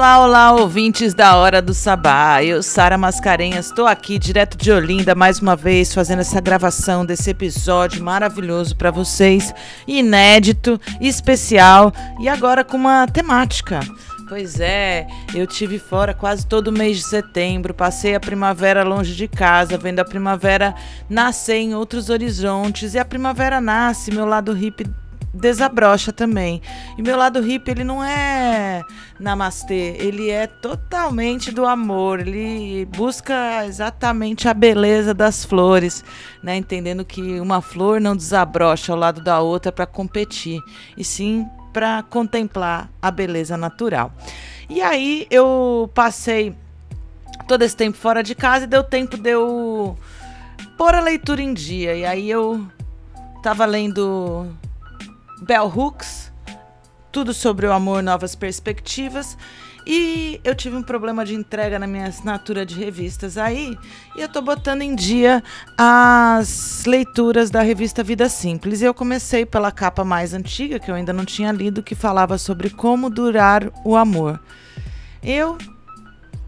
Olá, olá, ouvintes da Hora do Sabá. Eu, Sara Mascarenhas, estou aqui direto de Olinda mais uma vez fazendo essa gravação desse episódio maravilhoso para vocês, inédito, especial e agora com uma temática. Pois é, eu tive fora quase todo mês de setembro, passei a primavera longe de casa, vendo a primavera nascer em outros horizontes e a primavera nasce, meu lado hippie desabrocha também. E meu lado hippie, ele não é namastê, ele é totalmente do amor, ele busca exatamente a beleza das flores, né? Entendendo que uma flor não desabrocha ao lado da outra para competir, e sim para contemplar a beleza natural. E aí eu passei todo esse tempo fora de casa e deu tempo de eu pôr a leitura em dia. E aí eu tava lendo Bell Hooks, tudo sobre o amor, novas perspectivas. E eu tive um problema de entrega na minha assinatura de revistas aí, e eu tô botando em dia as leituras da revista Vida Simples. E eu comecei pela capa mais antiga, que eu ainda não tinha lido, que falava sobre como durar o amor. Eu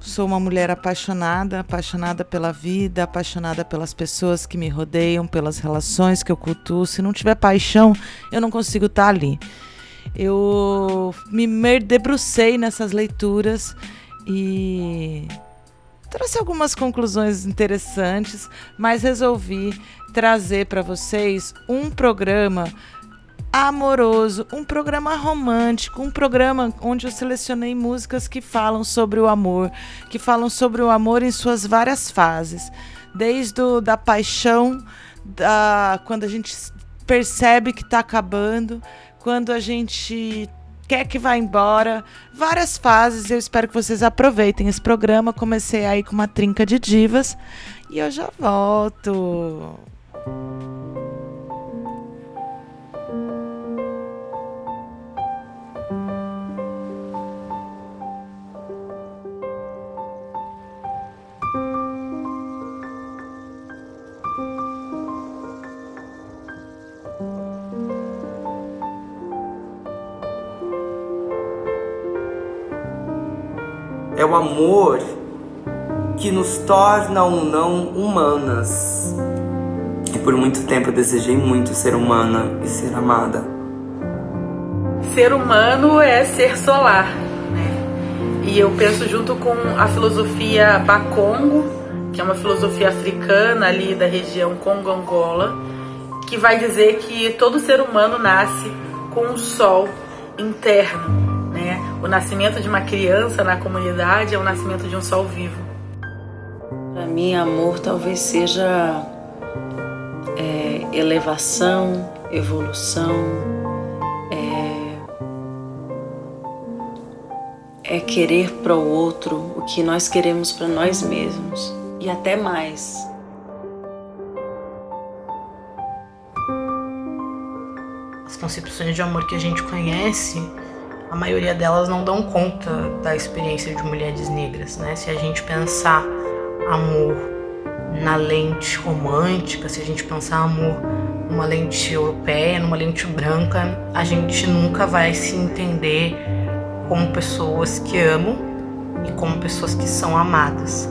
Sou uma mulher apaixonada, apaixonada pela vida, apaixonada pelas pessoas que me rodeiam, pelas relações que eu cultuo. Se não tiver paixão, eu não consigo estar ali. Eu me debrucei nessas leituras e trouxe algumas conclusões interessantes, mas resolvi trazer para vocês um programa amoroso, um programa romântico, um programa onde eu selecionei músicas que falam sobre o amor, que falam sobre o amor em suas várias fases, desde o, da paixão, da quando a gente percebe que está acabando, quando a gente quer que vá embora, várias fases. Eu espero que vocês aproveitem esse programa. Comecei aí com uma trinca de divas e eu já volto. É o amor que nos torna ou não humanas. E por muito tempo eu desejei muito ser humana e ser amada. Ser humano é ser solar, né? E eu penso junto com a filosofia Bakongo, que é uma filosofia africana ali da região Congo-Angola, que vai dizer que todo ser humano nasce com um sol interno né? O nascimento de uma criança na comunidade é o nascimento de um sol vivo. Para mim, amor talvez seja é, elevação, evolução, é, é querer para o outro o que nós queremos para nós mesmos e até mais. As concepções de amor que a gente conhece a maioria delas não dão conta da experiência de mulheres negras, né? Se a gente pensar amor na lente romântica, se a gente pensar amor numa lente europeia, numa lente branca, a gente nunca vai se entender como pessoas que amam e como pessoas que são amadas.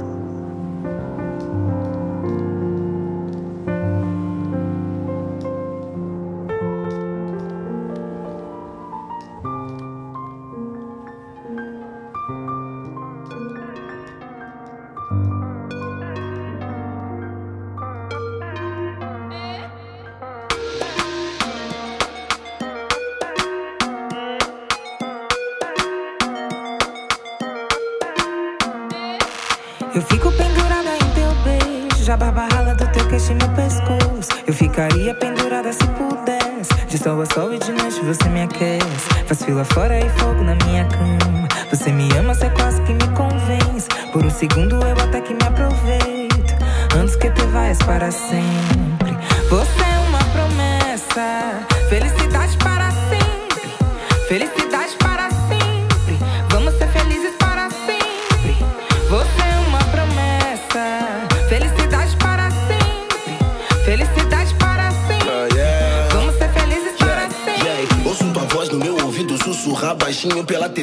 Aquece. Faz fila fora e fogo na minha cama. Você me ama, você quase que me convence. Por um segundo eu até que me aproveito. Antes que te vais para sempre. Você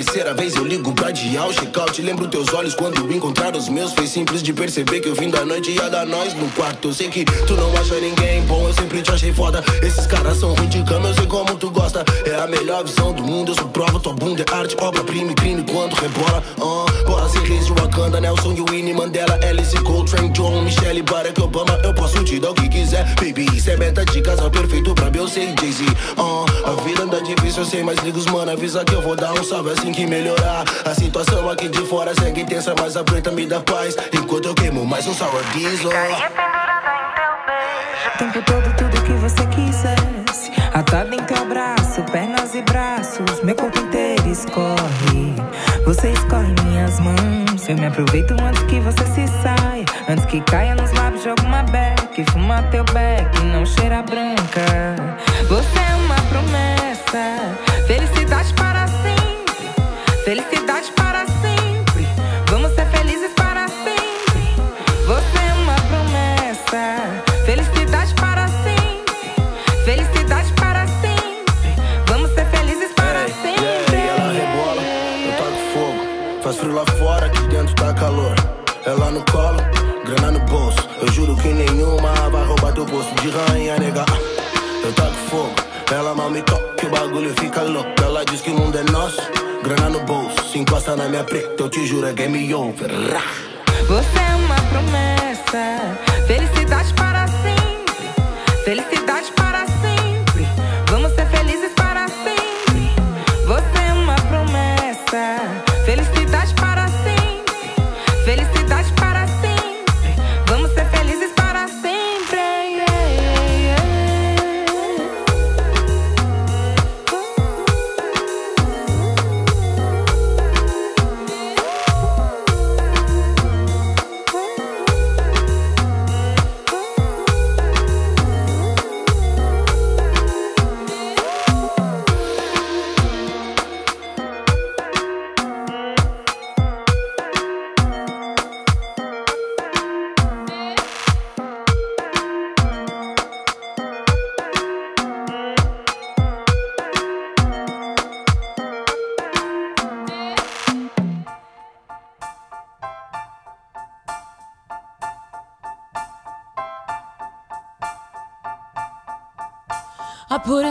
terceira vez. Eu ligo pra adiar o check-out. Lembro teus olhos quando encontrar os meus. Foi simples de perceber que eu vim da noite ia dar nós no quarto. Eu sei que tu não acha ninguém bom, eu sempre te achei foda. Esses caras são ruins de cama, eu sei como tu gosta. É a melhor visão do mundo, eu sou prova. Tua bunda é arte, obra-prima e crime quando rebola. Uh, bora sem reis de Wakanda, Nelson Winnie Mandela, Alice Coltrane, John, Michelle, Barack Obama. Eu posso te dar o que quiser, baby. Isso é meta de casal perfeito pra Beyoncé e Jay-Z. Uh, a vida anda difícil, eu sei, mas liga os mano, avisa que eu vou dar um salve assim que melhorar. A situação aqui de fora segue intensa, mas a preta me dá paz. Enquanto eu queimo mais um sour diesel. O tempo todo, tudo que você quisesse. Atado em teu braço, pernas e braços. Meu corpo inteiro escorre. Você escorre minhas mãos. Eu me aproveito antes que você se saia. Antes que caia nos lábios de alguma beck. Fuma teu beck, não cheira branca. Você é uma promessa. Felicidade bolso de rainha, nega. Eu taco fogo, ela mal me toca, o bagulho fica louco. Ela diz que o mundo é nosso, grana no bolso. Se encosta na minha preta, eu te juro, é game over. Você é uma promessa. Felicidade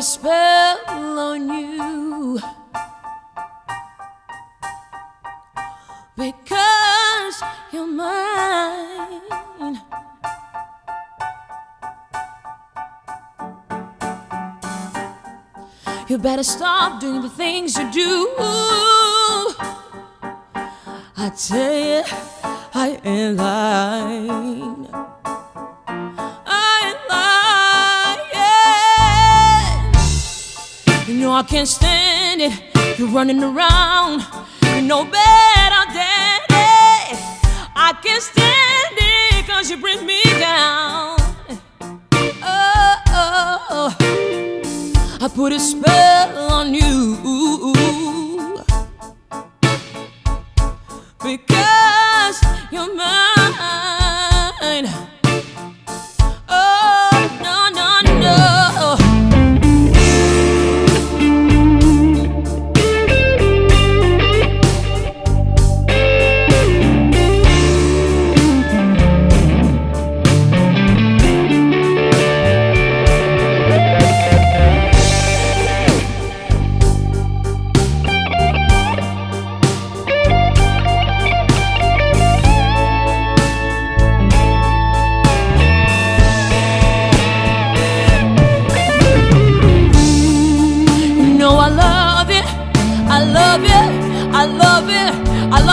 spell on you because you're mine. You better stop doing the things you do. I tell you, I ain't lying. Can't stand it. You're running around. You know better it. I can't stand it cause you bring me down. Oh, oh, oh. I put a spell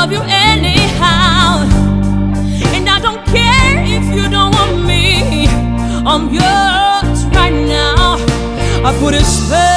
love you anyhow. And I don't care if you don't want me, I'm yours right now. I put a spell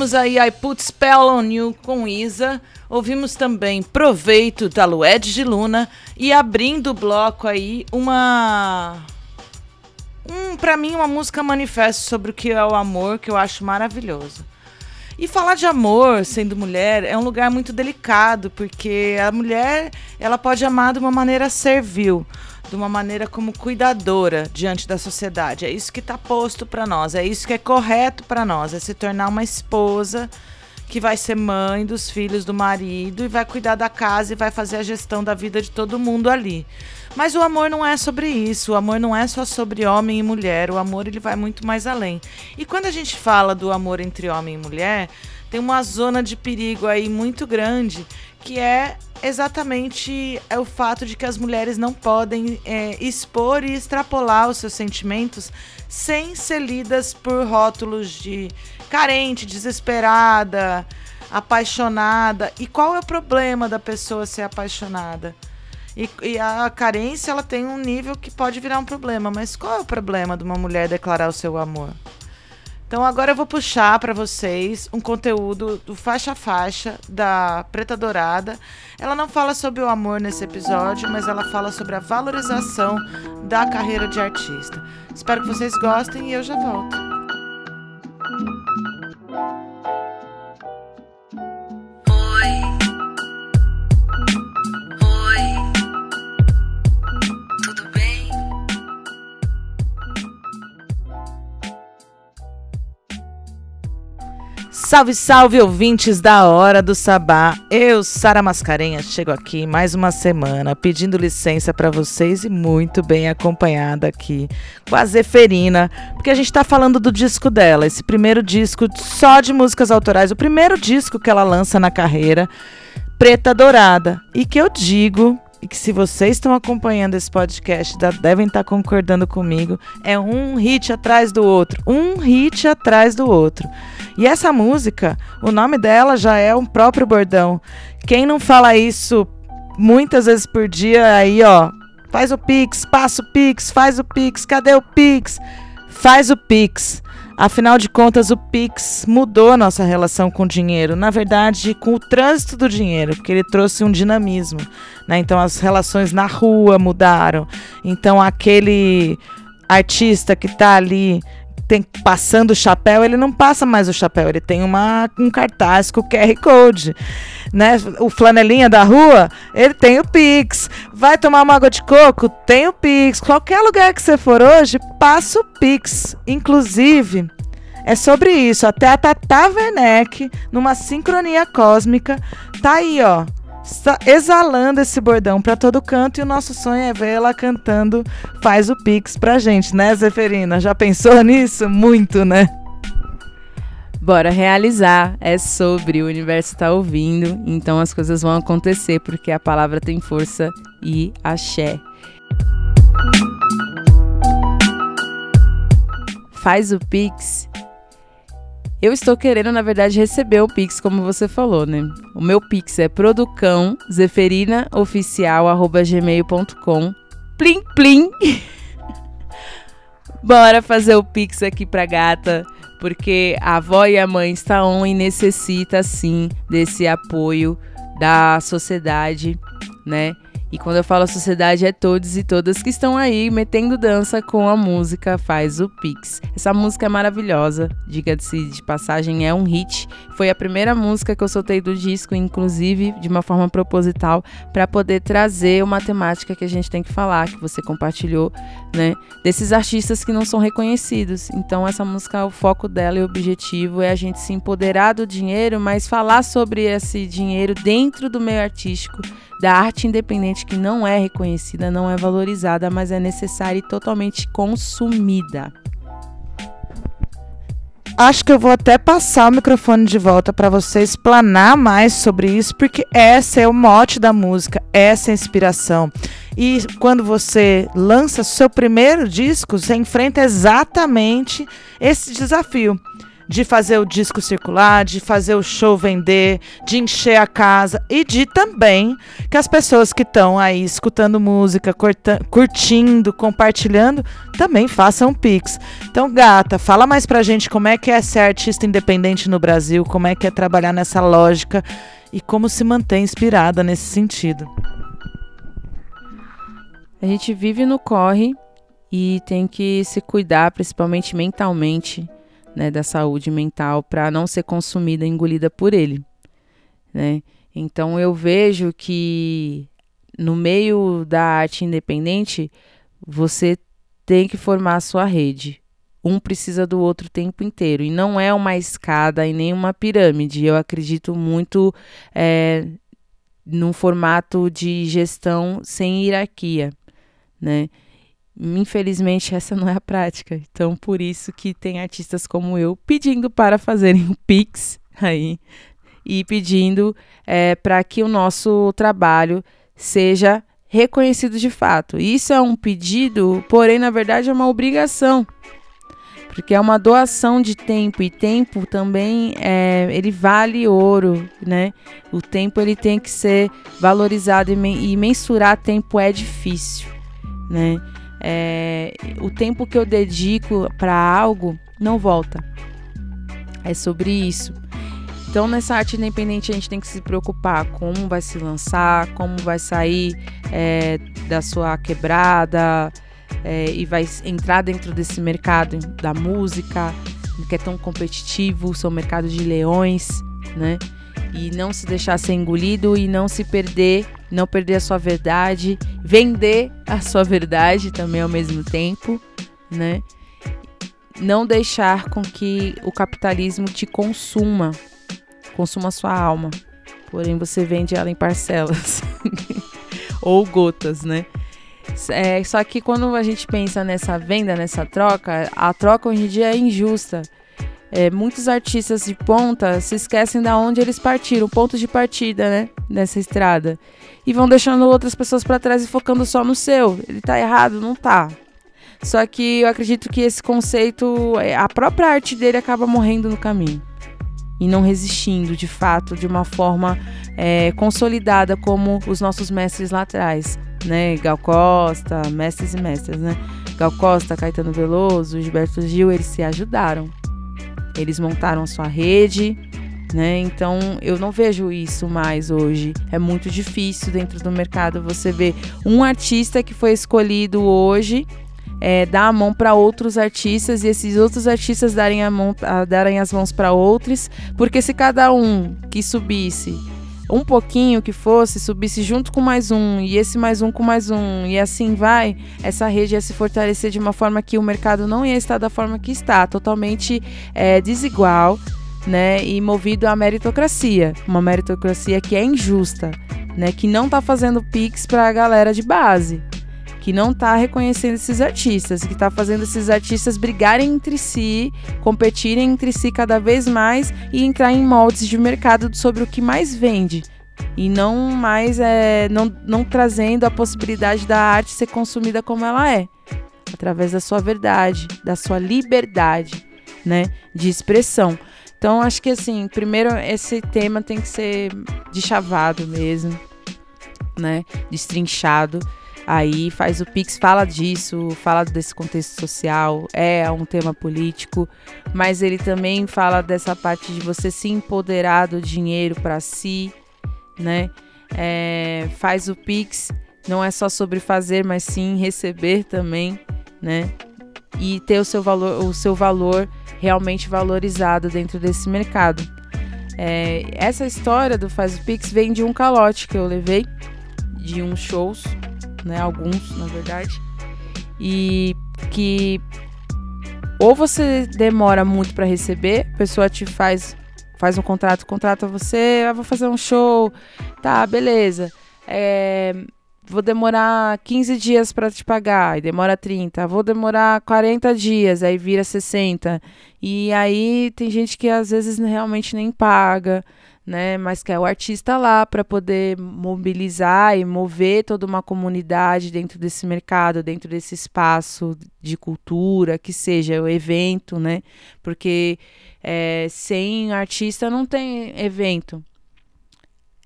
Ouvimos aí I Put Spell on You com Isa. Ouvimos também Proveito da Lued de Luna. E abrindo o bloco aí, uma. Um, pra mim, uma música manifesto sobre o que é o amor, que eu acho maravilhoso. E falar de amor sendo mulher é um lugar muito delicado, porque a mulher ela pode amar de uma maneira servil, de uma maneira como cuidadora diante da sociedade. É isso que está posto para nós, é isso que é correto para nós, é se tornar uma esposa que vai ser mãe dos filhos do marido e vai cuidar da casa e vai fazer a gestão da vida de todo mundo ali. Mas o amor não é sobre isso, o amor não é só sobre homem e mulher, o amor ele vai muito mais além. E quando a gente fala do amor entre homem e mulher, tem uma zona de perigo aí muito grande, que é exatamente é o fato de que as mulheres não podem é, expor e extrapolar os seus sentimentos sem ser lidas por rótulos de carente, desesperada, apaixonada. E qual é o problema da pessoa ser apaixonada? E, e, a carência ela tem um nível que pode virar um problema, mas qual é o problema de uma mulher declarar o seu amor? Então agora eu vou puxar para vocês um conteúdo do Faixa Faixa da Preta Dourada. Ela não fala sobre o amor nesse episódio, mas ela fala sobre a valorização da carreira de artista. Espero que vocês gostem e eu já volto. Salve, salve, ouvintes da Hora do Sabá. Eu, Sara Mascarenhas, chego aqui mais uma semana pedindo licença para vocês e muito bem acompanhada aqui com a Zeferina, porque a gente tá falando do disco dela, esse primeiro disco só de músicas autorais, o primeiro disco que ela lança na carreira, Preta Dourada. E que eu digo e que se vocês estão acompanhando esse podcast, devem estar concordando comigo, é um hit atrás do outro, um hit atrás do outro. E essa música, o nome dela já é um próprio bordão. Quem não fala isso muitas vezes por dia, aí ó, faz o Pix, passa o Pix, faz o Pix, cadê o Pix? Faz o Pix. Afinal de contas, o Pix mudou a nossa relação com o dinheiro. Na verdade, com o trânsito do dinheiro, porque ele trouxe um dinamismo. Né? Então, as relações na rua mudaram. Então, aquele artista que está ali tem, passando o chapéu, ele não passa mais o chapéu, ele tem uma, um cartaz com o QR Code. Né? O flanelinha da rua, ele tem o Pix. Vai tomar uma água de coco? Tem o Pix. Qualquer lugar que você for hoje, passa o Pix. Inclusive, é sobre isso. Até a Tata Werneck, numa sincronia cósmica, tá aí, ó está exalando esse bordão para todo canto e o nosso sonho é ver ela cantando Faz o Pix pra gente, né, Zeferina? Já pensou nisso? Muito, né? Bora realizar. É sobre o universo tá ouvindo, então as coisas vão acontecer porque a palavra tem força e axé. Faz o Pix eu estou querendo, na verdade, receber o Pix, como você falou, né? O meu Pix é producãozeferinaaoficial.gmail.com Plim, plim! Bora fazer o Pix aqui pra gata, porque a avó e a mãe estão e necessita, sim, desse apoio da sociedade, né? E quando eu falo sociedade, é todos e todas que estão aí metendo dança com a música Faz o Pix. Essa música é maravilhosa, diga-se de passagem, é um hit. Foi a primeira música que eu soltei do disco, inclusive de uma forma proposital, para poder trazer uma temática que a gente tem que falar, que você compartilhou, né? Desses artistas que não são reconhecidos. Então, essa música, o foco dela e o objetivo é a gente se empoderar do dinheiro, mas falar sobre esse dinheiro dentro do meio artístico da arte independente que não é reconhecida, não é valorizada, mas é necessária e totalmente consumida. Acho que eu vou até passar o microfone de volta para você explanar mais sobre isso, porque essa é o mote da música, essa é a inspiração. E quando você lança seu primeiro disco, você enfrenta exatamente esse desafio de fazer o disco circular, de fazer o show vender, de encher a casa e de também que as pessoas que estão aí escutando música, curtindo, compartilhando, também façam pix. Então, gata, fala mais pra gente como é que é ser artista independente no Brasil, como é que é trabalhar nessa lógica e como se manter inspirada nesse sentido. A gente vive no corre e tem que se cuidar, principalmente mentalmente né, da saúde mental para não ser consumida, engolida por ele, né? Então eu vejo que no meio da arte independente você tem que formar a sua rede. Um precisa do outro o tempo inteiro. E não é uma escada e nem uma pirâmide. Eu acredito muito é, num formato de gestão sem hierarquia. Né? Infelizmente, essa não é a prática. Então, por isso que tem artistas como eu pedindo para fazerem o Pix aí e pedindo é, para que o nosso trabalho seja reconhecido de fato. Isso é um pedido, porém, na verdade, é uma obrigação. Porque é uma doação de tempo e tempo também é, ele vale ouro, né? O tempo ele tem que ser valorizado e, e mensurar tempo é difícil, né? É, o tempo que eu dedico para algo não volta. É sobre isso. Então, nessa arte independente, a gente tem que se preocupar como vai se lançar, como vai sair é, da sua quebrada é, e vai entrar dentro desse mercado da música, que é tão competitivo, são mercado de leões, né? E não se deixar ser engolido e não se perder não perder a sua verdade, vender a sua verdade também ao mesmo tempo, né? Não deixar com que o capitalismo te consuma, consuma sua alma. Porém, você vende ela em parcelas ou gotas, né? É, só que quando a gente pensa nessa venda, nessa troca, a troca hoje em dia é injusta. É, muitos artistas de ponta se esquecem da onde eles partiram, ponto de partida, né? Nessa estrada e vão deixando outras pessoas para trás e focando só no seu. Ele tá errado? Não tá. Só que eu acredito que esse conceito, é, a própria arte dele acaba morrendo no caminho. E não resistindo, de fato, de uma forma é, consolidada como os nossos mestres lá atrás, né? Gal Costa, mestres e mestras, né? Gal Costa, Caetano Veloso, Gilberto Gil, eles se ajudaram. Eles montaram sua rede, né? Então eu não vejo isso mais hoje. É muito difícil dentro do mercado você ver um artista que foi escolhido hoje é, dar a mão para outros artistas e esses outros artistas darem, a mão, a, darem as mãos para outros, porque se cada um que subisse um pouquinho que fosse, subisse junto com mais um, e esse mais um com mais um, e assim vai, essa rede ia se fortalecer de uma forma que o mercado não ia estar da forma que está, totalmente é, desigual, né, e movido à meritocracia, uma meritocracia que é injusta, né, que não está fazendo pix para a galera de base, que não está reconhecendo esses artistas, que está fazendo esses artistas brigarem entre si, competirem entre si cada vez mais e entrar em moldes de mercado sobre o que mais vende. E não mais é, não, não trazendo a possibilidade da arte ser consumida como ela é, através da sua verdade, da sua liberdade, né, de expressão. Então, acho que assim, primeiro esse tema tem que ser deschavado mesmo, né? Destrinchado. Aí faz o Pix, fala disso, fala desse contexto social, é um tema político, mas ele também fala dessa parte de você se empoderar do dinheiro para si, né? É, faz o Pix não é só sobre fazer, mas sim receber também, né? E ter o seu valor, o seu valor realmente valorizado dentro desse mercado. É, essa história do Faz Pix vem de um calote que eu levei de uns shows, né? Alguns, na verdade. E que ou você demora muito para receber, a pessoa te faz faz um contrato, contrata você, ah, vou fazer um show, tá, beleza. É, vou demorar 15 dias para te pagar, e demora 30. Vou demorar 40 dias, aí vira 60. E aí tem gente que às vezes realmente nem paga, né? Mas quer o artista lá para poder mobilizar e mover toda uma comunidade dentro desse mercado, dentro desse espaço de cultura, que seja o evento, né? Porque é, sem artista não tem evento.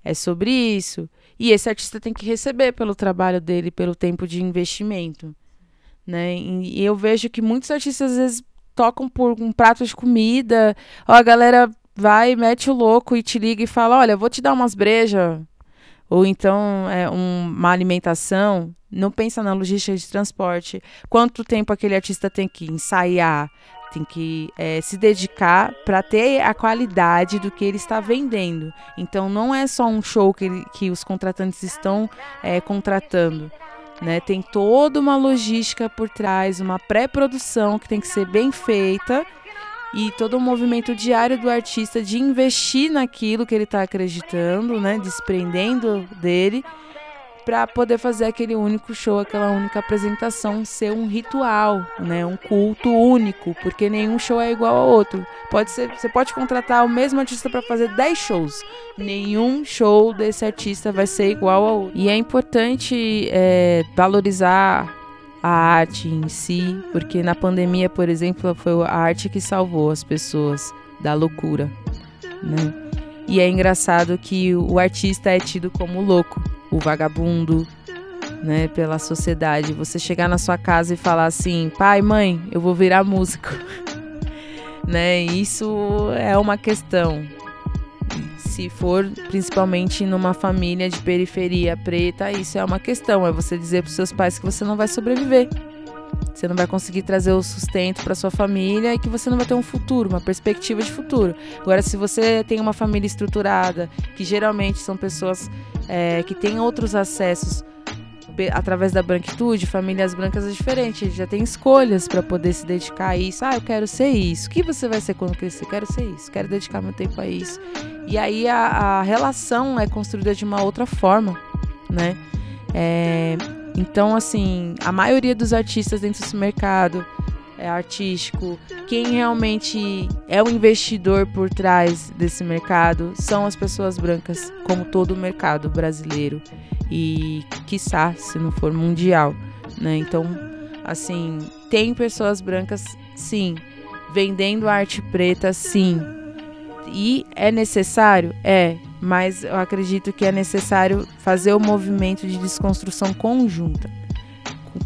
É sobre isso. E esse artista tem que receber pelo trabalho dele, pelo tempo de investimento. Né? E eu vejo que muitos artistas às vezes tocam por um prato de comida. A galera vai, mete o louco e te liga e fala: Olha, vou te dar umas brejas. Ou então é, um, uma alimentação. Não pensa na logística de transporte. Quanto tempo aquele artista tem que ensaiar, tem que é, se dedicar para ter a qualidade do que ele está vendendo. Então não é só um show que, ele, que os contratantes estão é, contratando. Né? Tem toda uma logística por trás, uma pré-produção que tem que ser bem feita e todo o movimento diário do artista de investir naquilo que ele está acreditando, né? desprendendo dele para poder fazer aquele único show, aquela única apresentação ser um ritual, né, um culto único, porque nenhum show é igual ao outro. Pode ser, você pode contratar o mesmo artista para fazer 10 shows, nenhum show desse artista vai ser igual ao outro. E é importante é, valorizar a arte em si, porque na pandemia, por exemplo, foi a arte que salvou as pessoas da loucura, né? E é engraçado que o artista é tido como louco, o vagabundo, né, pela sociedade. Você chegar na sua casa e falar assim: "Pai, mãe, eu vou virar músico". né? Isso é uma questão. Se for principalmente numa família de periferia preta, isso é uma questão. É você dizer para seus pais que você não vai sobreviver. Você não vai conseguir trazer o sustento para sua família e que você não vai ter um futuro, uma perspectiva de futuro. Agora, se você tem uma família estruturada, que geralmente são pessoas é, que têm outros acessos através da branquitude, famílias brancas é diferente, já tem escolhas para poder se dedicar a isso. Ah, eu quero ser isso. O que você vai ser quando crescer? Quero ser isso. Quero dedicar meu tempo a isso. E aí a, a relação é construída de uma outra forma, né? É, então, assim, a maioria dos artistas dentro desse mercado é artístico, quem realmente é o investidor por trás desse mercado são as pessoas brancas, como todo o mercado brasileiro e, quiçá, se não for mundial, né? Então, assim, tem pessoas brancas, sim, vendendo arte preta, sim. E é necessário? É mas eu acredito que é necessário fazer o movimento de desconstrução conjunta,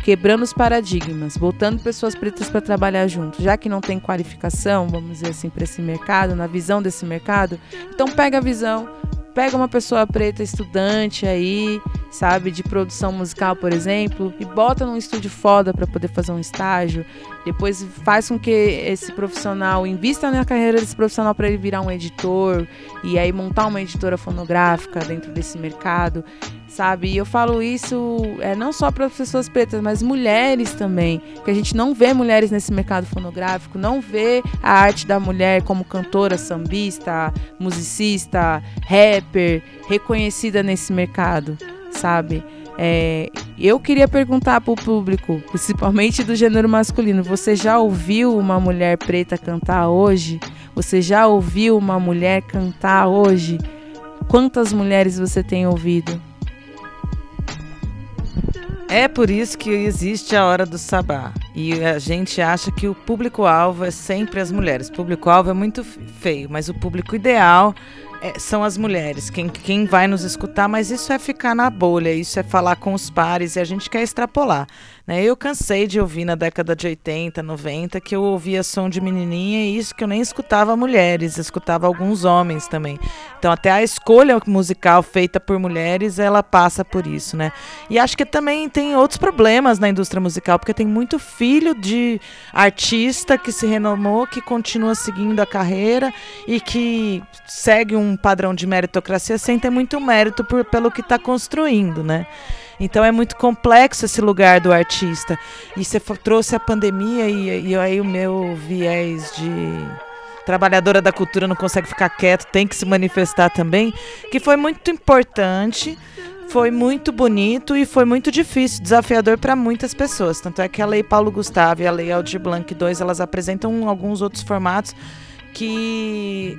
quebrando os paradigmas, botando pessoas pretas para trabalhar junto, já que não tem qualificação, vamos dizer assim, para esse mercado, na visão desse mercado, então pega a visão, pega uma pessoa preta estudante aí, sabe, de produção musical, por exemplo, e bota num estúdio foda para poder fazer um estágio. Depois faz com que esse profissional invista na carreira desse profissional para ele virar um editor e aí montar uma editora fonográfica dentro desse mercado, sabe? E eu falo isso é não só para pessoas pretas, mas mulheres também, que a gente não vê mulheres nesse mercado fonográfico, não vê a arte da mulher como cantora, sambista, musicista, rapper, reconhecida nesse mercado sabe? É, eu queria perguntar para o público, principalmente do gênero masculino: você já ouviu uma mulher preta cantar hoje? Você já ouviu uma mulher cantar hoje? Quantas mulheres você tem ouvido? É por isso que existe a hora do sabá. E a gente acha que o público-alvo é sempre as mulheres. O público-alvo é muito feio, mas o público ideal é, são as mulheres, quem, quem vai nos escutar, mas isso é ficar na bolha, isso é falar com os pares e a gente quer extrapolar. Né? Eu cansei de ouvir na década de 80, 90, que eu ouvia som de menininha e isso que eu nem escutava mulheres, escutava alguns homens também. Então até a escolha musical feita por mulheres, ela passa por isso, né? E acho que também tem outros problemas na indústria musical, porque tem muito filho de artista que se renomou, que continua seguindo a carreira e que segue um padrão de meritocracia sem ter muito mérito por, pelo que está construindo, né? Então é muito complexo esse lugar do artista. E você trouxe a pandemia e, e aí o meu viés de trabalhadora da cultura não consegue ficar quieto, tem que se manifestar também, que foi muito importante, foi muito bonito e foi muito difícil, desafiador para muitas pessoas. Tanto é que a Lei Paulo Gustavo e a Lei Aldir Blanc II, elas apresentam alguns outros formatos que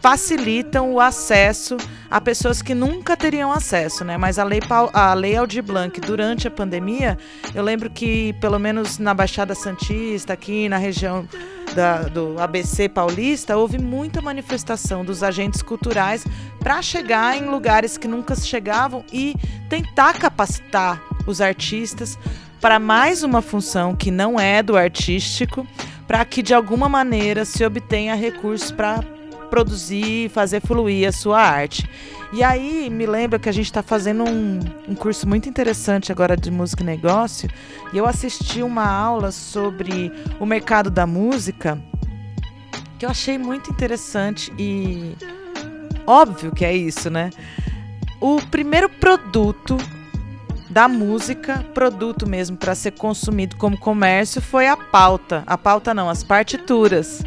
facilitam o acesso a pessoas que nunca teriam acesso, né? Mas a lei, a lei Aldir Blanc, durante a pandemia, eu lembro que, pelo menos na Baixada Santista, aqui na região da, do ABC paulista, houve muita manifestação dos agentes culturais para chegar em lugares que nunca chegavam e tentar capacitar os artistas para mais uma função que não é do artístico, para que de alguma maneira se obtenha recursos para produzir, fazer fluir a sua arte. E aí me lembra que a gente está fazendo um, um curso muito interessante agora de música e negócio, e eu assisti uma aula sobre o mercado da música que eu achei muito interessante e óbvio que é isso, né? O primeiro produto da música, produto mesmo para ser consumido como comércio, foi a pauta. A pauta não, as partituras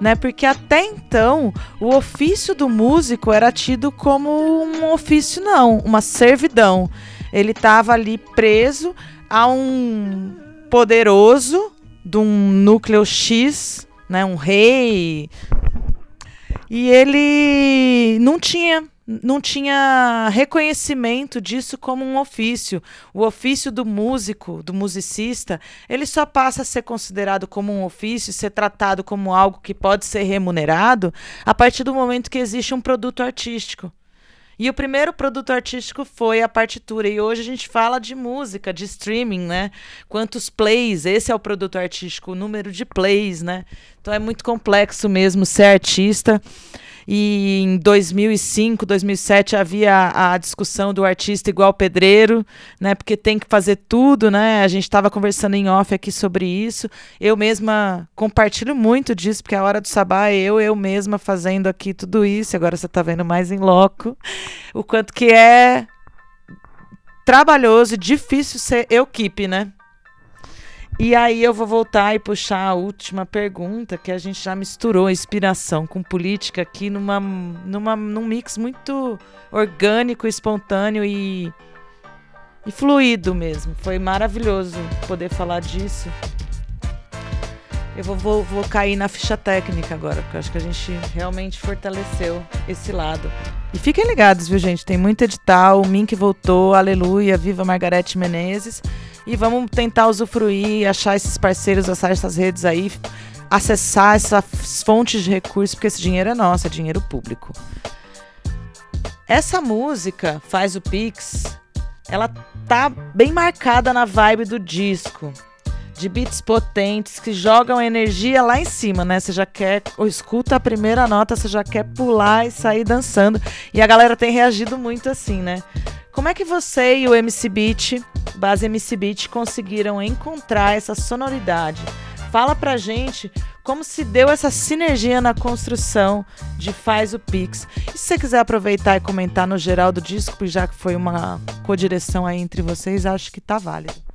né? Porque até então o ofício do músico era tido como um ofício não, uma servidão. Ele estava ali preso a um poderoso de um núcleo X, né, um rei. E ele não tinha não tinha reconhecimento disso como um ofício. O ofício do músico, do musicista, ele só passa a ser considerado como um ofício, ser tratado como algo que pode ser remunerado a partir do momento que existe um produto artístico. E o primeiro produto artístico foi a partitura. E hoje a gente fala de música, de streaming, né? Quantos plays? Esse é o produto artístico, o número de plays, né? Então é muito complexo mesmo ser artista. E em 2005, 2007 havia a, a discussão do artista igual pedreiro, né? Porque tem que fazer tudo, né? A gente estava conversando em off aqui sobre isso. Eu mesma compartilho muito disso, porque a hora do sabá é eu, eu mesma fazendo aqui tudo isso. Agora você está vendo mais em loco o quanto que é trabalhoso e difícil ser eu keep, né? E aí eu vou voltar e puxar a última pergunta, que a gente já misturou inspiração com política aqui numa, numa, num mix muito orgânico, espontâneo e, e fluido mesmo. Foi maravilhoso poder falar disso. Eu vou, vou, vou cair na ficha técnica agora, porque eu acho que a gente realmente fortaleceu esse lado. E fiquem ligados, viu, gente? Tem muito edital, o Mink voltou, aleluia, viva Margarete Menezes. E vamos tentar usufruir, achar esses parceiros, achar essas redes aí, acessar essas fontes de recursos, porque esse dinheiro é nosso, é dinheiro público. Essa música, Faz o Pix, ela tá bem marcada na vibe do disco. De beats potentes que jogam energia lá em cima, né? Você já quer, ou escuta a primeira nota, você já quer pular e sair dançando. E a galera tem reagido muito assim, né? Como é que você e o MC Beat, base MC Beat, conseguiram encontrar essa sonoridade? Fala pra gente como se deu essa sinergia na construção de Faz o Pix. E se você quiser aproveitar e comentar no geral do disco, já que foi uma codireção aí entre vocês, acho que tá válido.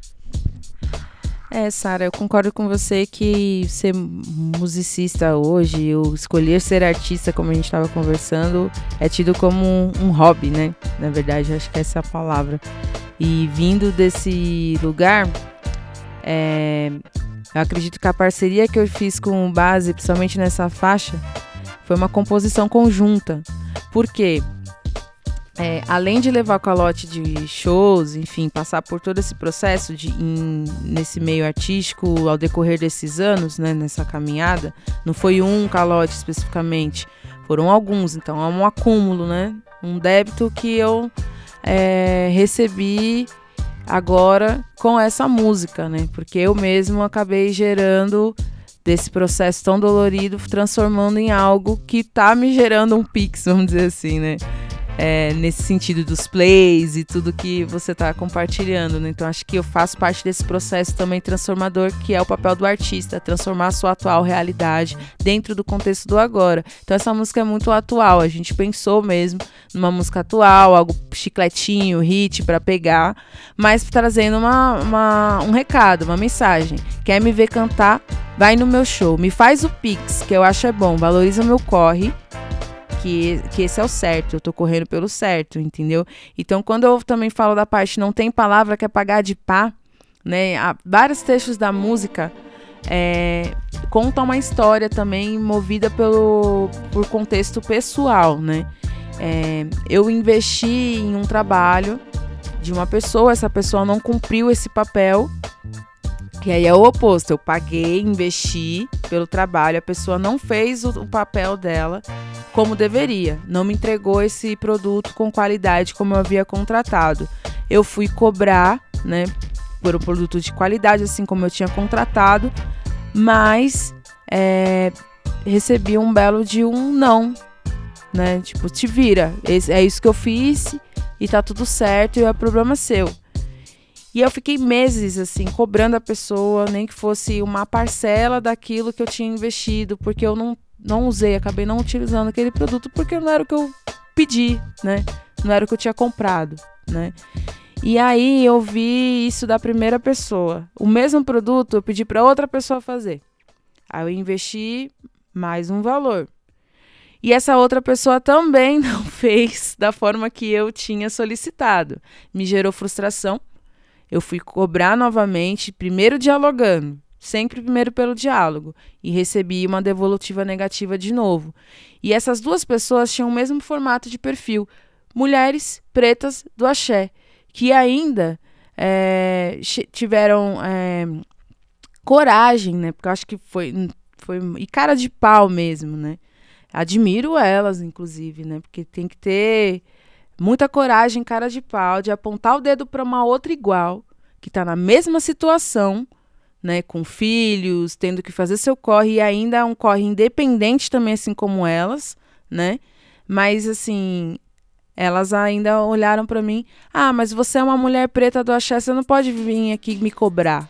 É, Sara, eu concordo com você que ser musicista hoje, ou escolher ser artista, como a gente estava conversando, é tido como um, um, hobby, né? Na verdade, acho que essa é a palavra. E vindo desse lugar, é, eu acredito que a parceria que eu fiz com o Base, principalmente nessa faixa, foi uma composição conjunta. Por quê? É, além de levar calote de shows, enfim, passar por todo esse processo de in, nesse meio artístico ao decorrer desses anos, né, nessa caminhada, não foi um calote especificamente, Foram alguns, então é um acúmulo, né? Um débito que eu é, recebi agora com essa música, né? Porque eu mesmo acabei gerando desse processo tão dolorido, transformando em algo que tá me gerando um pix, vamos dizer assim, né? É, nesse sentido dos plays e tudo que você está compartilhando. Né? Então acho que eu faço parte desse processo também transformador, que é o papel do artista, transformar a sua atual realidade dentro do contexto do agora. Então essa música é muito atual, a gente pensou mesmo numa música atual, algo chicletinho, hit para pegar, mas trazendo uma, uma, um recado, uma mensagem. Quer me ver cantar? Vai no meu show, me faz o pix, que eu acho é bom, valoriza o meu corre que, que esse é o certo, eu tô correndo pelo certo, entendeu? Então, quando eu também falo da parte não tem palavra que é pagar de pá, né? Há vários textos da música é, contam uma história também movida pelo, por contexto pessoal, né? É, eu investi em um trabalho de uma pessoa, essa pessoa não cumpriu esse papel. E aí é o oposto, eu paguei, investi pelo trabalho, a pessoa não fez o, o papel dela como deveria. Não me entregou esse produto com qualidade como eu havia contratado. Eu fui cobrar, né, por um produto de qualidade, assim como eu tinha contratado, mas é, recebi um belo de um não, né? Tipo, te vira, é isso que eu fiz e tá tudo certo e é problema seu. E eu fiquei meses assim cobrando a pessoa, nem que fosse uma parcela daquilo que eu tinha investido, porque eu não não usei, acabei não utilizando aquele produto porque não era o que eu pedi, né? Não era o que eu tinha comprado, né? E aí eu vi isso da primeira pessoa. O mesmo produto eu pedi para outra pessoa fazer. Aí eu investi mais um valor. E essa outra pessoa também não fez da forma que eu tinha solicitado. Me gerou frustração. Eu fui cobrar novamente, primeiro dialogando sempre primeiro pelo diálogo, e recebi uma devolutiva negativa de novo. E essas duas pessoas tinham o mesmo formato de perfil, mulheres pretas do axé, que ainda é, tiveram é, coragem, né? Porque eu acho que foi, foi. E cara de pau mesmo, né? Admiro elas, inclusive, né? Porque tem que ter muita coragem, cara de pau, de apontar o dedo para uma outra igual, que está na mesma situação né, com filhos, tendo que fazer seu corre e ainda é um corre independente também, assim como elas, né? Mas assim, elas ainda olharam para mim: "Ah, mas você é uma mulher preta do axé, você não pode vir aqui me cobrar",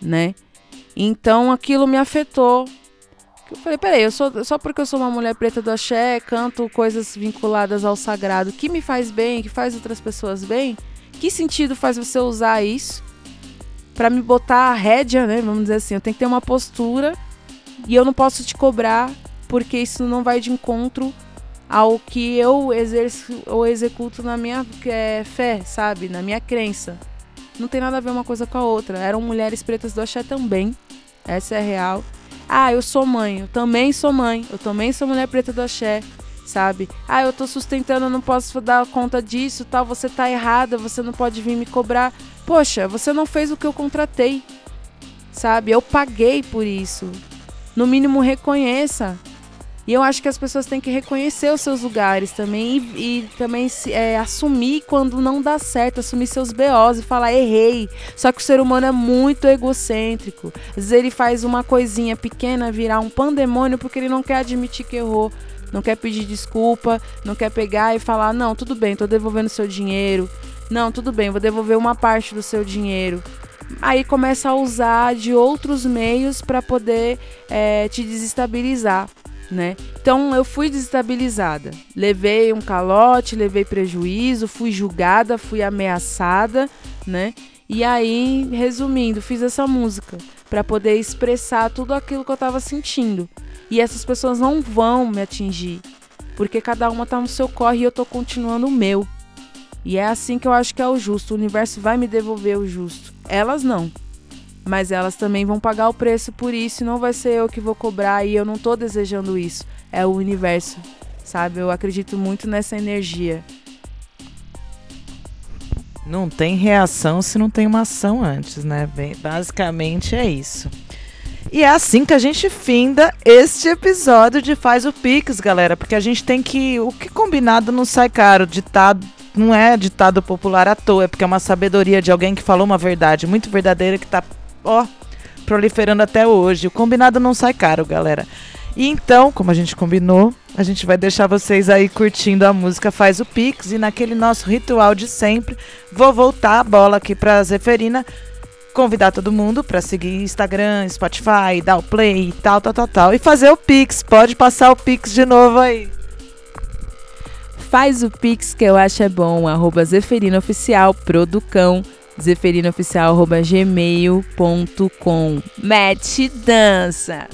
né? Então aquilo me afetou. Eu falei: "Peraí, eu sou só porque eu sou uma mulher preta do axé, canto coisas vinculadas ao sagrado, que me faz bem, que faz outras pessoas bem? Que sentido faz você usar isso?" para me botar a rédea, né? Vamos dizer assim, eu tenho que ter uma postura e eu não posso te cobrar porque isso não vai de encontro ao que eu exerço ou executo na minha é, fé, sabe? Na minha crença. Não tem nada a ver uma coisa com a outra. Eram mulheres pretas do axé também. Essa é real. Ah, eu sou mãe. Eu também sou mãe. Eu também sou mulher preta do axé sabe? Ah, eu tô sustentando, eu não posso dar conta disso, tal, você tá errada, você não pode vir me cobrar. Poxa, você não fez o que eu contratei. Sabe? Eu paguei por isso. No mínimo reconheça. E eu acho que as pessoas têm que reconhecer os seus lugares também e, e também se, é, assumir quando não dá certo, assumir seus BOs e falar errei. Só que o ser humano é muito egocêntrico. Às vezes ele faz uma coisinha pequena virar um pandemônio porque ele não quer admitir que errou não quer pedir desculpa, não quer pegar e falar: não, tudo bem, tô devolvendo seu dinheiro. Não, tudo bem, vou devolver uma parte do seu dinheiro. Aí começa a usar de outros meios para poder é, te desestabilizar. Né? Então eu fui desestabilizada. Levei um calote, levei prejuízo, fui julgada, fui ameaçada, né? E aí, resumindo, fiz essa música para poder expressar tudo aquilo que eu estava sentindo. E essas pessoas não vão me atingir, porque cada uma tá no seu corre e eu tô continuando o meu. E é assim que eu acho que é o justo. O universo vai me devolver o justo. Elas não. Mas elas também vão pagar o preço por isso não vai ser eu que vou cobrar e eu não tô desejando isso. É o universo, sabe? Eu acredito muito nessa energia. Não tem reação se não tem uma ação antes, né? Bem, basicamente é isso. E é assim que a gente finda este episódio de Faz o Pix, galera, porque a gente tem que. O que combinado não sai caro. Ditado não é ditado popular à toa, é porque é uma sabedoria de alguém que falou uma verdade muito verdadeira que tá, ó, proliferando até hoje. O combinado não sai caro, galera. E então, como a gente combinou, a gente vai deixar vocês aí curtindo a música Faz o Pix e naquele nosso ritual de sempre, vou voltar a bola aqui pra Zeferina convidar todo mundo para seguir Instagram, Spotify, dar o play e tal, tal, tal, tal. E fazer o Pix. Pode passar o Pix de novo aí. Faz o Pix que eu acho é bom. Arroba Zeferina Oficial, Producão. Zeferina Oficial, arroba gmail.com. Mete dança.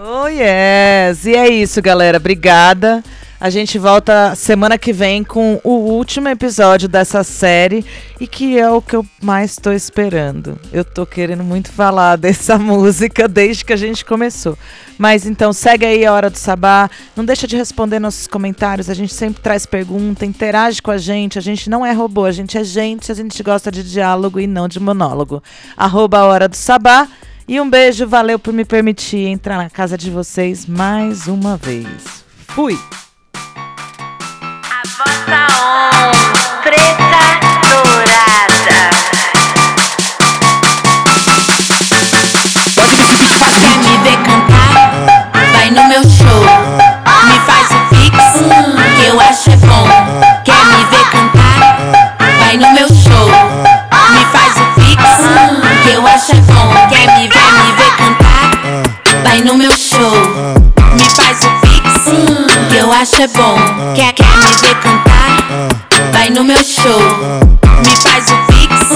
Oh, yes! E é isso, galera. Obrigada. A gente volta semana que vem com o último episódio dessa série e que é o que eu mais estou esperando. Eu tô querendo muito falar dessa música desde que a gente começou. Mas então segue aí a hora do sabá, não deixa de responder nossos comentários, a gente sempre traz pergunta, interage com a gente, a gente não é robô, a gente é gente, a gente gosta de diálogo e não de monólogo. Arroba a hora do sabá. E um beijo, valeu por me permitir entrar na casa de vocês mais uma vez. Fui! Bota on, preta é bom. Quer, quer me ver cantar? Vai no meu show. Me faz o pix,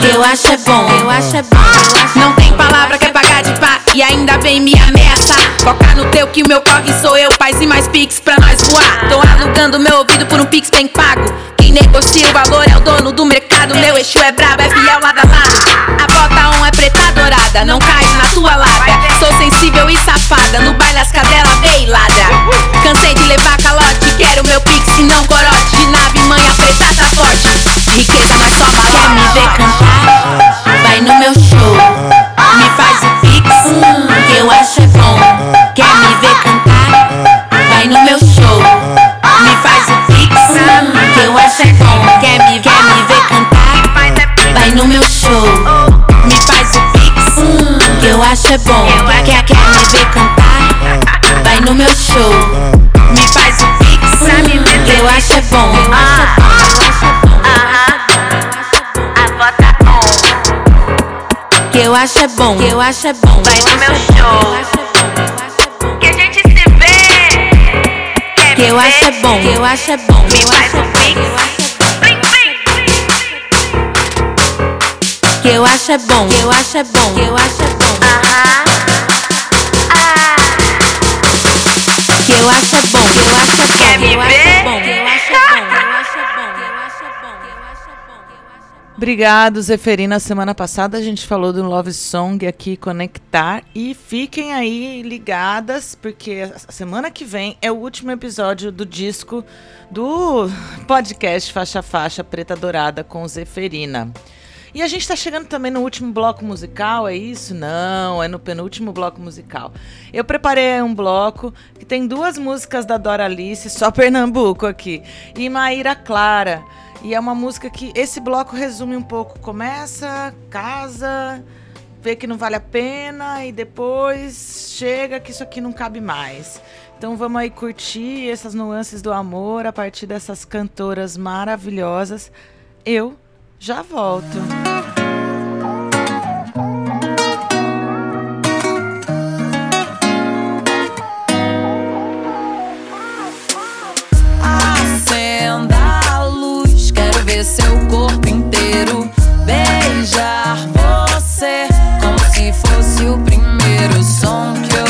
que eu acho é bom. Eu acho é bom. Não tem palavra que é pagar de pá e ainda vem me ameaçar. Foca no teu que o meu corre sou eu, paz e mais pix pra nós voar. Tô alugando meu ouvido por um pix bem pago. Quem negocia o valor é o dono do mercado. Meu eixo é brabo, é fiel lado a lado. A bota on é preta dourada, não cai na tua lábia. Sou sensível e safada, no baile as cadela vem ladra. Cansei de levar calote, quero meu pix e não corote. De nave, manha preta tá forte. Riqueza, mas só malote. Quer me ver cantar? Vai no meu show. Me faz o pix, que eu acho é bom. Quer me ver cantar? Vai no meu show. Me faz o pix, que eu acho é bom. Quer me, quer me ver cantar? Vai no meu show. Me faz o pix, que eu acho é bom. Acho é bom, que eu acho é bom. vai no meu show. Que a gente se vê. Que eu acho é bom, que eu acho é bom. Me faz é bom, pix. é. Que eu acho é bom, que eu acho é bom, que eu acho é bom. Aham. Ah. Que eu acho é bom, que eu acho é bom, Quer que me é ver? Obrigado, Zeferina. Semana passada a gente falou do Love Song aqui, Conectar. E fiquem aí ligadas, porque a semana que vem é o último episódio do disco do podcast Faixa Faixa Preta Dourada com Zeferina. E a gente tá chegando também no último bloco musical, é isso? Não, é no penúltimo bloco musical. Eu preparei um bloco que tem duas músicas da Dora Alice, só Pernambuco aqui, e Maíra Clara. E é uma música que esse bloco resume um pouco. Começa, casa, vê que não vale a pena e depois chega que isso aqui não cabe mais. Então vamos aí curtir essas nuances do amor a partir dessas cantoras maravilhosas. Eu já volto. Acenda seu corpo inteiro. Beijar você como se fosse o primeiro som que eu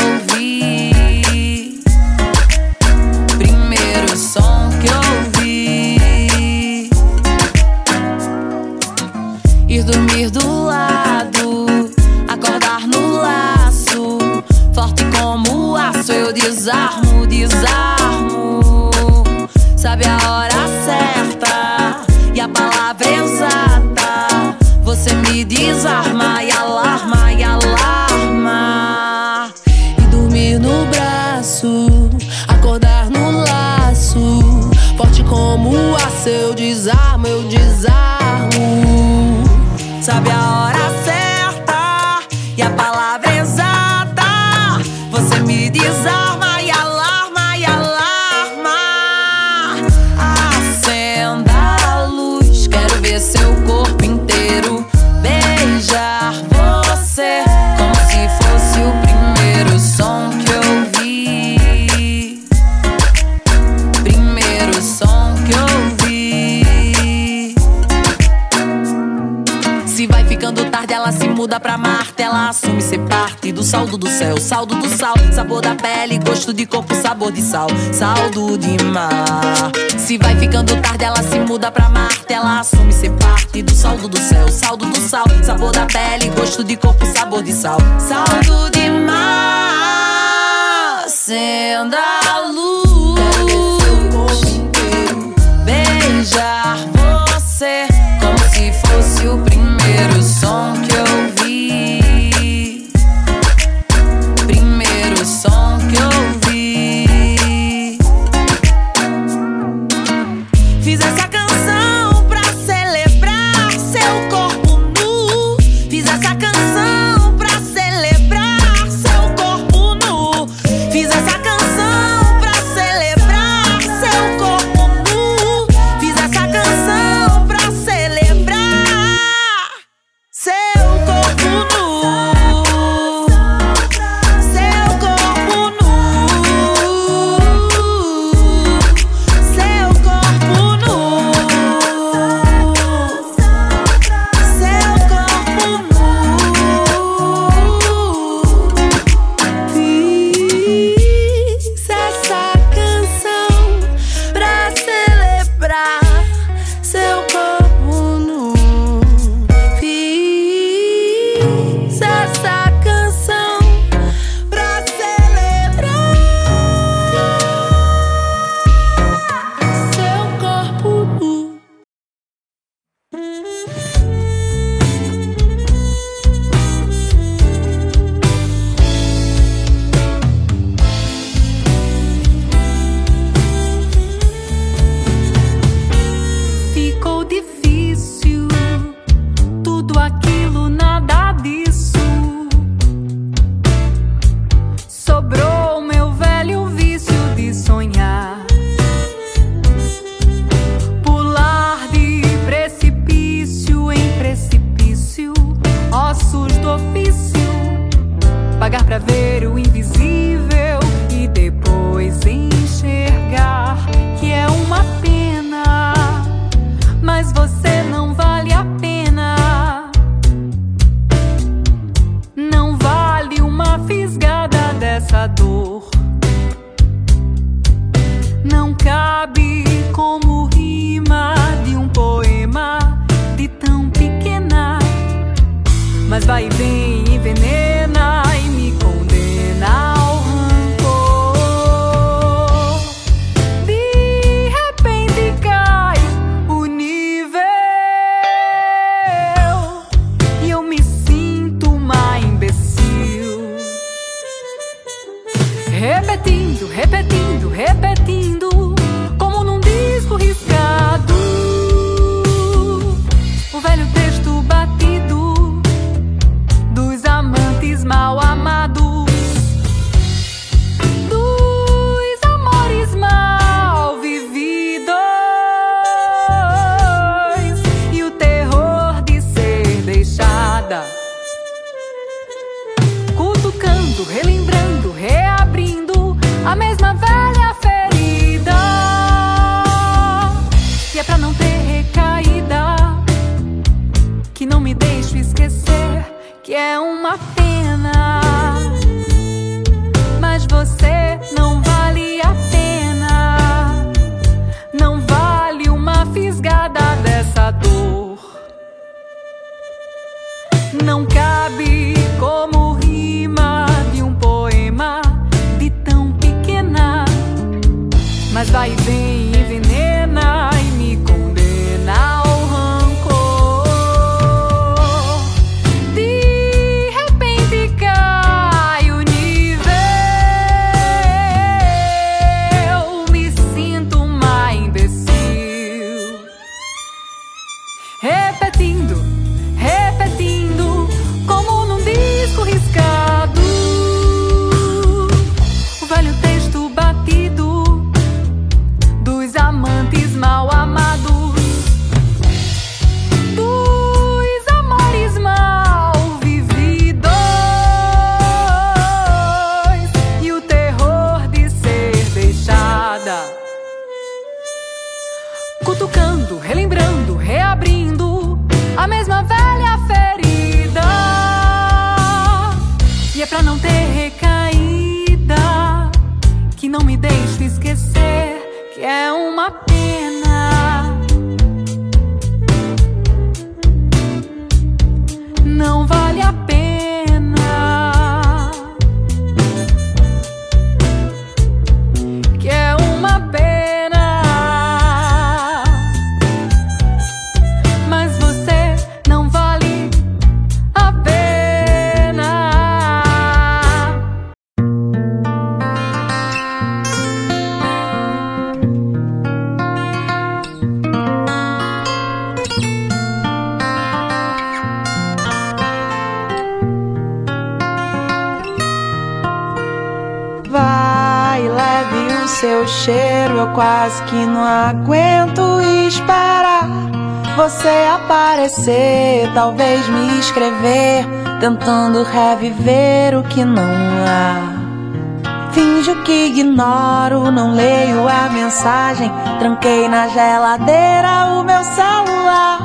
talvez me escrever, tentando reviver o que não há. Finjo que ignoro, não leio a mensagem, tranquei na geladeira o meu celular.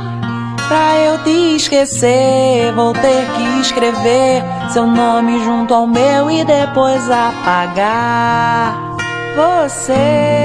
Pra eu te esquecer, vou ter que escrever seu nome junto ao meu e depois apagar você.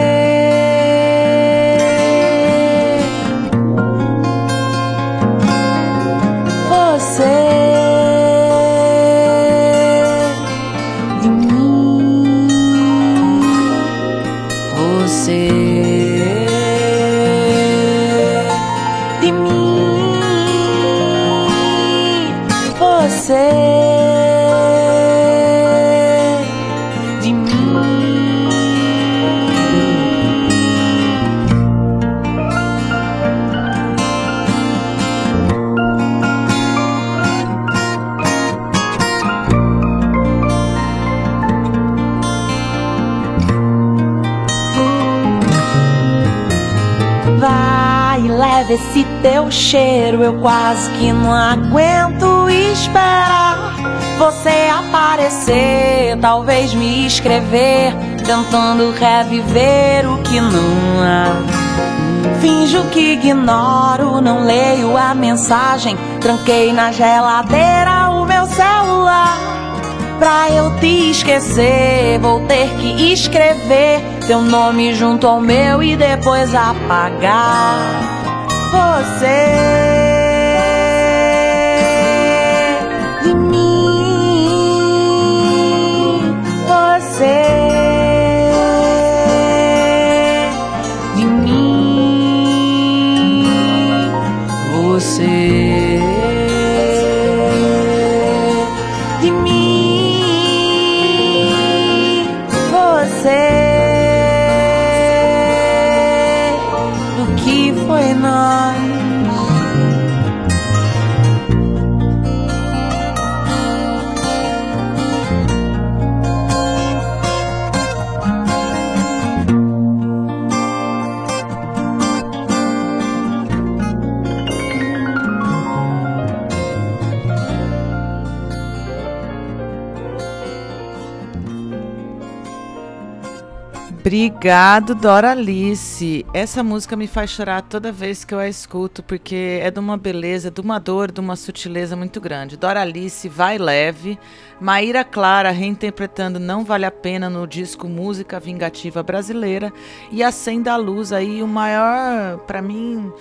Eu quase que não aguento esperar você aparecer, talvez me escrever, tentando reviver o que não há. Finjo que ignoro, não leio a mensagem, tranquei na geladeira o meu celular. Pra eu te esquecer, vou ter que escrever teu nome junto ao meu e depois apagar você Obrigado, Doralice. Essa música me faz chorar toda vez que eu a escuto, porque é de uma beleza, de uma dor, de uma sutileza muito grande. Doralice, vai leve. Maíra Clara reinterpretando Não Vale a Pena no disco Música Vingativa Brasileira. E Acenda a Luz aí, o maior, para mim,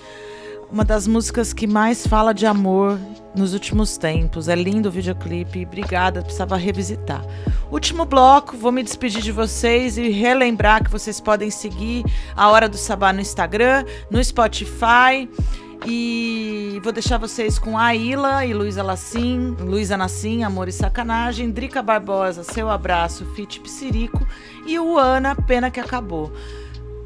uma das músicas que mais fala de amor nos últimos tempos. É lindo o videoclipe. Obrigada, precisava revisitar. Último bloco, vou me despedir de vocês e relembrar que vocês podem seguir a Hora do Sabá no Instagram, no Spotify. E vou deixar vocês com a Ila e Luísa Lacim, Luísa Nassim, Amor e Sacanagem, Drica Barbosa, Seu Abraço, Fit Psirico e o Ana, Pena que Acabou.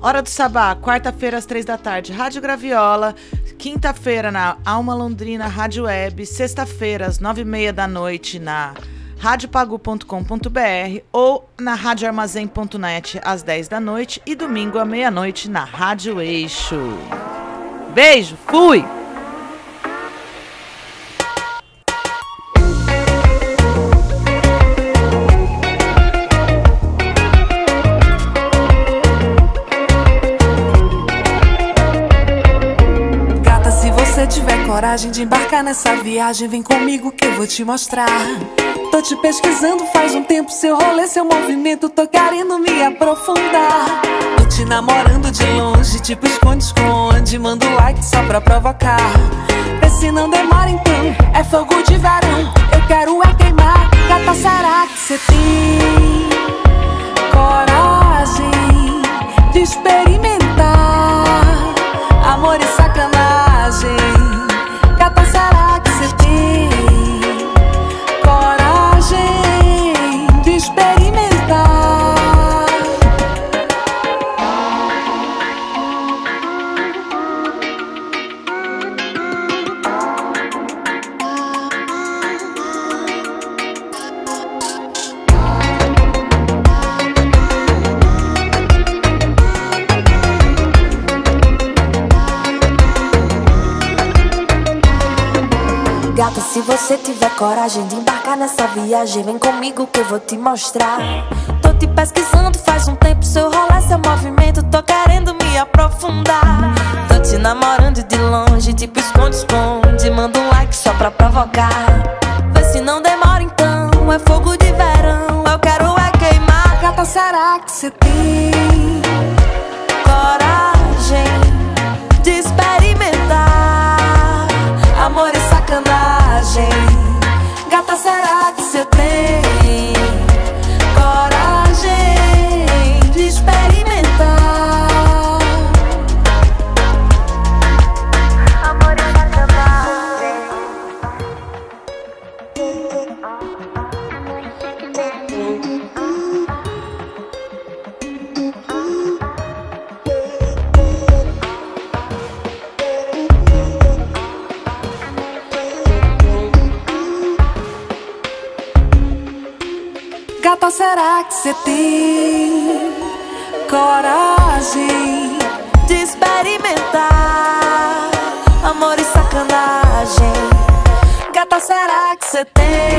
Hora do Sabá, quarta-feira às três da tarde, Rádio Graviola. Quinta-feira na Alma Londrina Rádio Web. Sexta-feira às nove e meia da noite na radiopagu.com.br ou na radioarmazém.net às 10 da noite e domingo à meia-noite na Rádio Eixo. Beijo, fui! Coragem de embarcar nessa viagem, vem comigo que eu vou te mostrar. Tô te pesquisando faz um tempo, seu rolê, seu movimento, tô querendo me aprofundar. Tô te namorando de longe, tipo esconde-esconde, manda um like só pra provocar. Vê se não demora então, é fogo de verão, eu quero é queimar. Gata, será que cê tem coragem de experimentar se você tiver coragem de embarcar nessa viagem, vem comigo que eu vou te mostrar. Tô te pesquisando faz um tempo, seu rolê, seu movimento, tô querendo me aprofundar. Tô te namorando de longe, tipo esconde-esconde, manda um like só pra provocar. Vê se não demora então, é fogo de verão, eu quero é queimar. Gata, será que cê tem coragem de experimentar amor sacanagem? Gata, será que cê tem Gata, será que cê tem coragem de experimentar amor e sacanagem? Gata, será que cê tem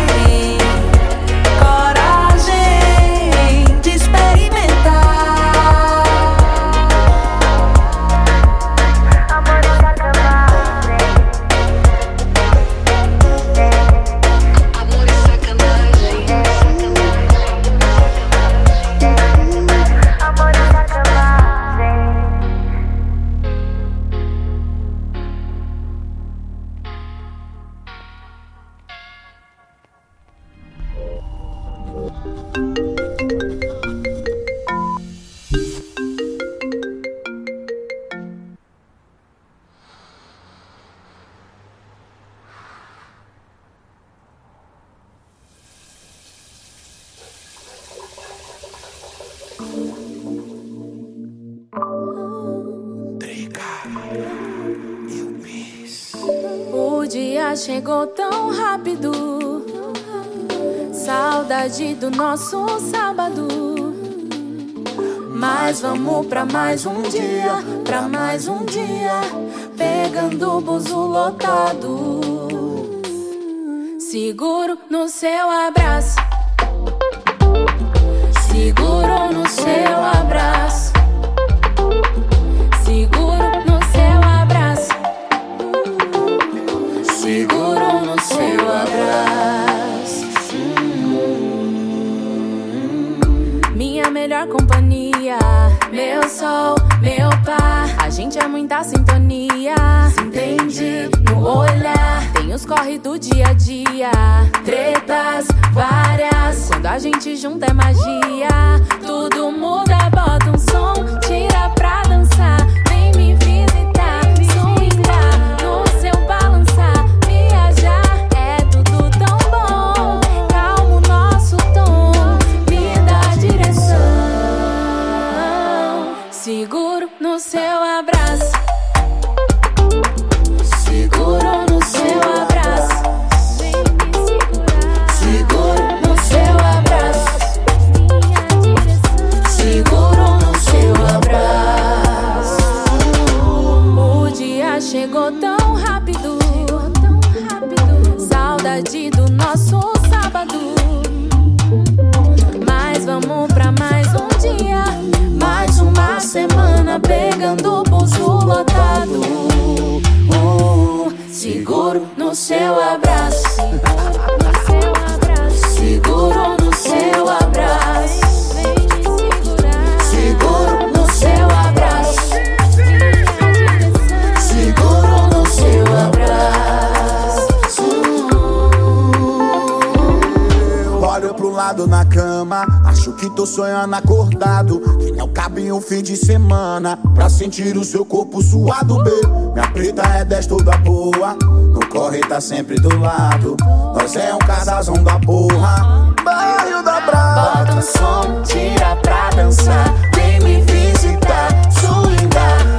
nosso sábado. Mas vamos pra mais um dia, pra mais um dia, pegando o buzo lotado. Seguro no seu abraço. Seguro no seu abraço. É muita sintonia. Se entende no olhar. Tem os corre do dia a dia. Tretas várias. Quando a gente junta é magia. Tudo muda, bota um som, tira tô sonhando acordado. Que não cabe um fim de semana pra sentir o seu corpo suado, B. Minha preta é 10 toda boa, no corre tá sempre do lado. Nós é um casalzão da porra, bairro da Brava. Bota o som, tira pra dançar. Vem me visitar, swingar no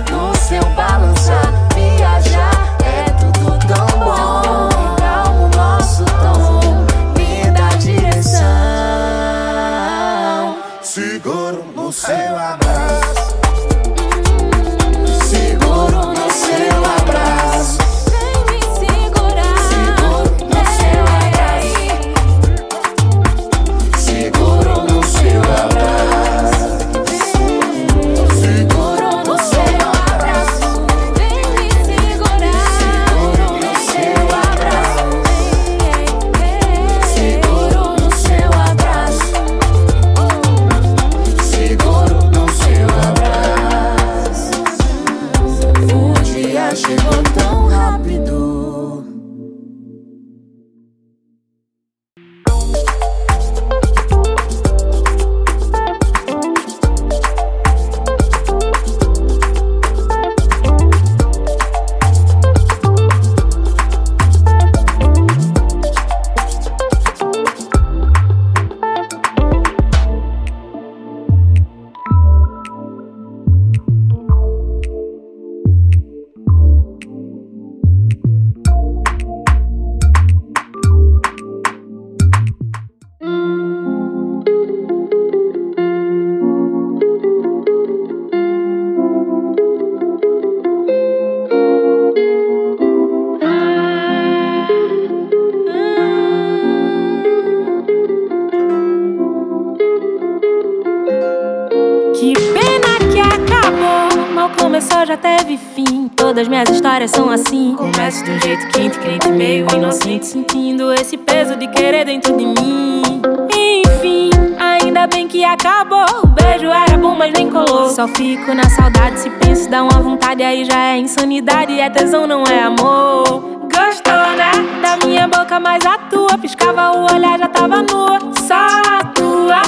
Só fico na saudade, se penso, dá uma vontade, aí já é insanidade. É tesão, não é amor. Gostou, né? Da minha boca, mas a tua. Piscava o olhar, já tava nua. Só a tua,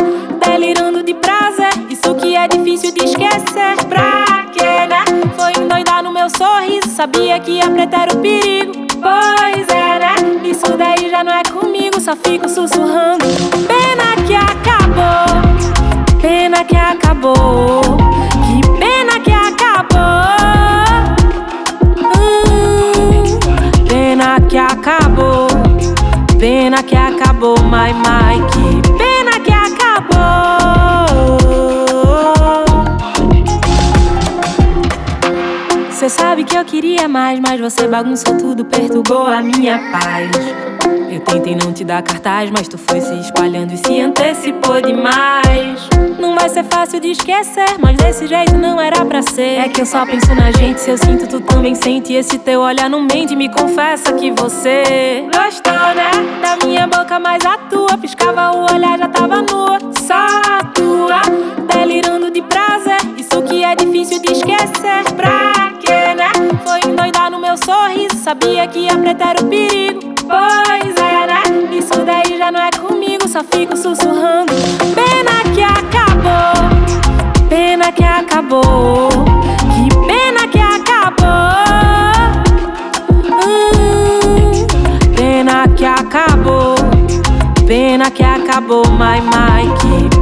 delirando de prazer. Isso que é difícil de esquecer. Pra quê, né? Foi endoidar no meu sorriso. Sabia que a preta era o perigo. Pois é, né? Isso daí já não é comigo. Só fico sussurrando. Pena que acabou. Pena que acabou. My. Que pena que acabou. Cê sabe que eu queria mais, mas você bagunçou tudo, perturbou a minha paz. Eu tentei não te dar cartaz, mas tu foi se espalhando e se antecipou demais. Não vai ser fácil de esquecer, mas desse jeito não era pra ser. É que eu só penso na gente, se eu sinto, tu também sente. Esse teu olhar não mente, me confessa que você gostou, né? Da minha boca, mas a tua piscava o olhar, já tava nua. Só a tua, delirando de prazer. Isso que é difícil de esquecer. Pra Sabia que a preta era o perigo. Pois é, né? Isso daí já não é comigo, só fico sussurrando. Pena que acabou, pena que acabou. Que pena que acabou. Hum, pena que acabou, pena que acabou, my, my.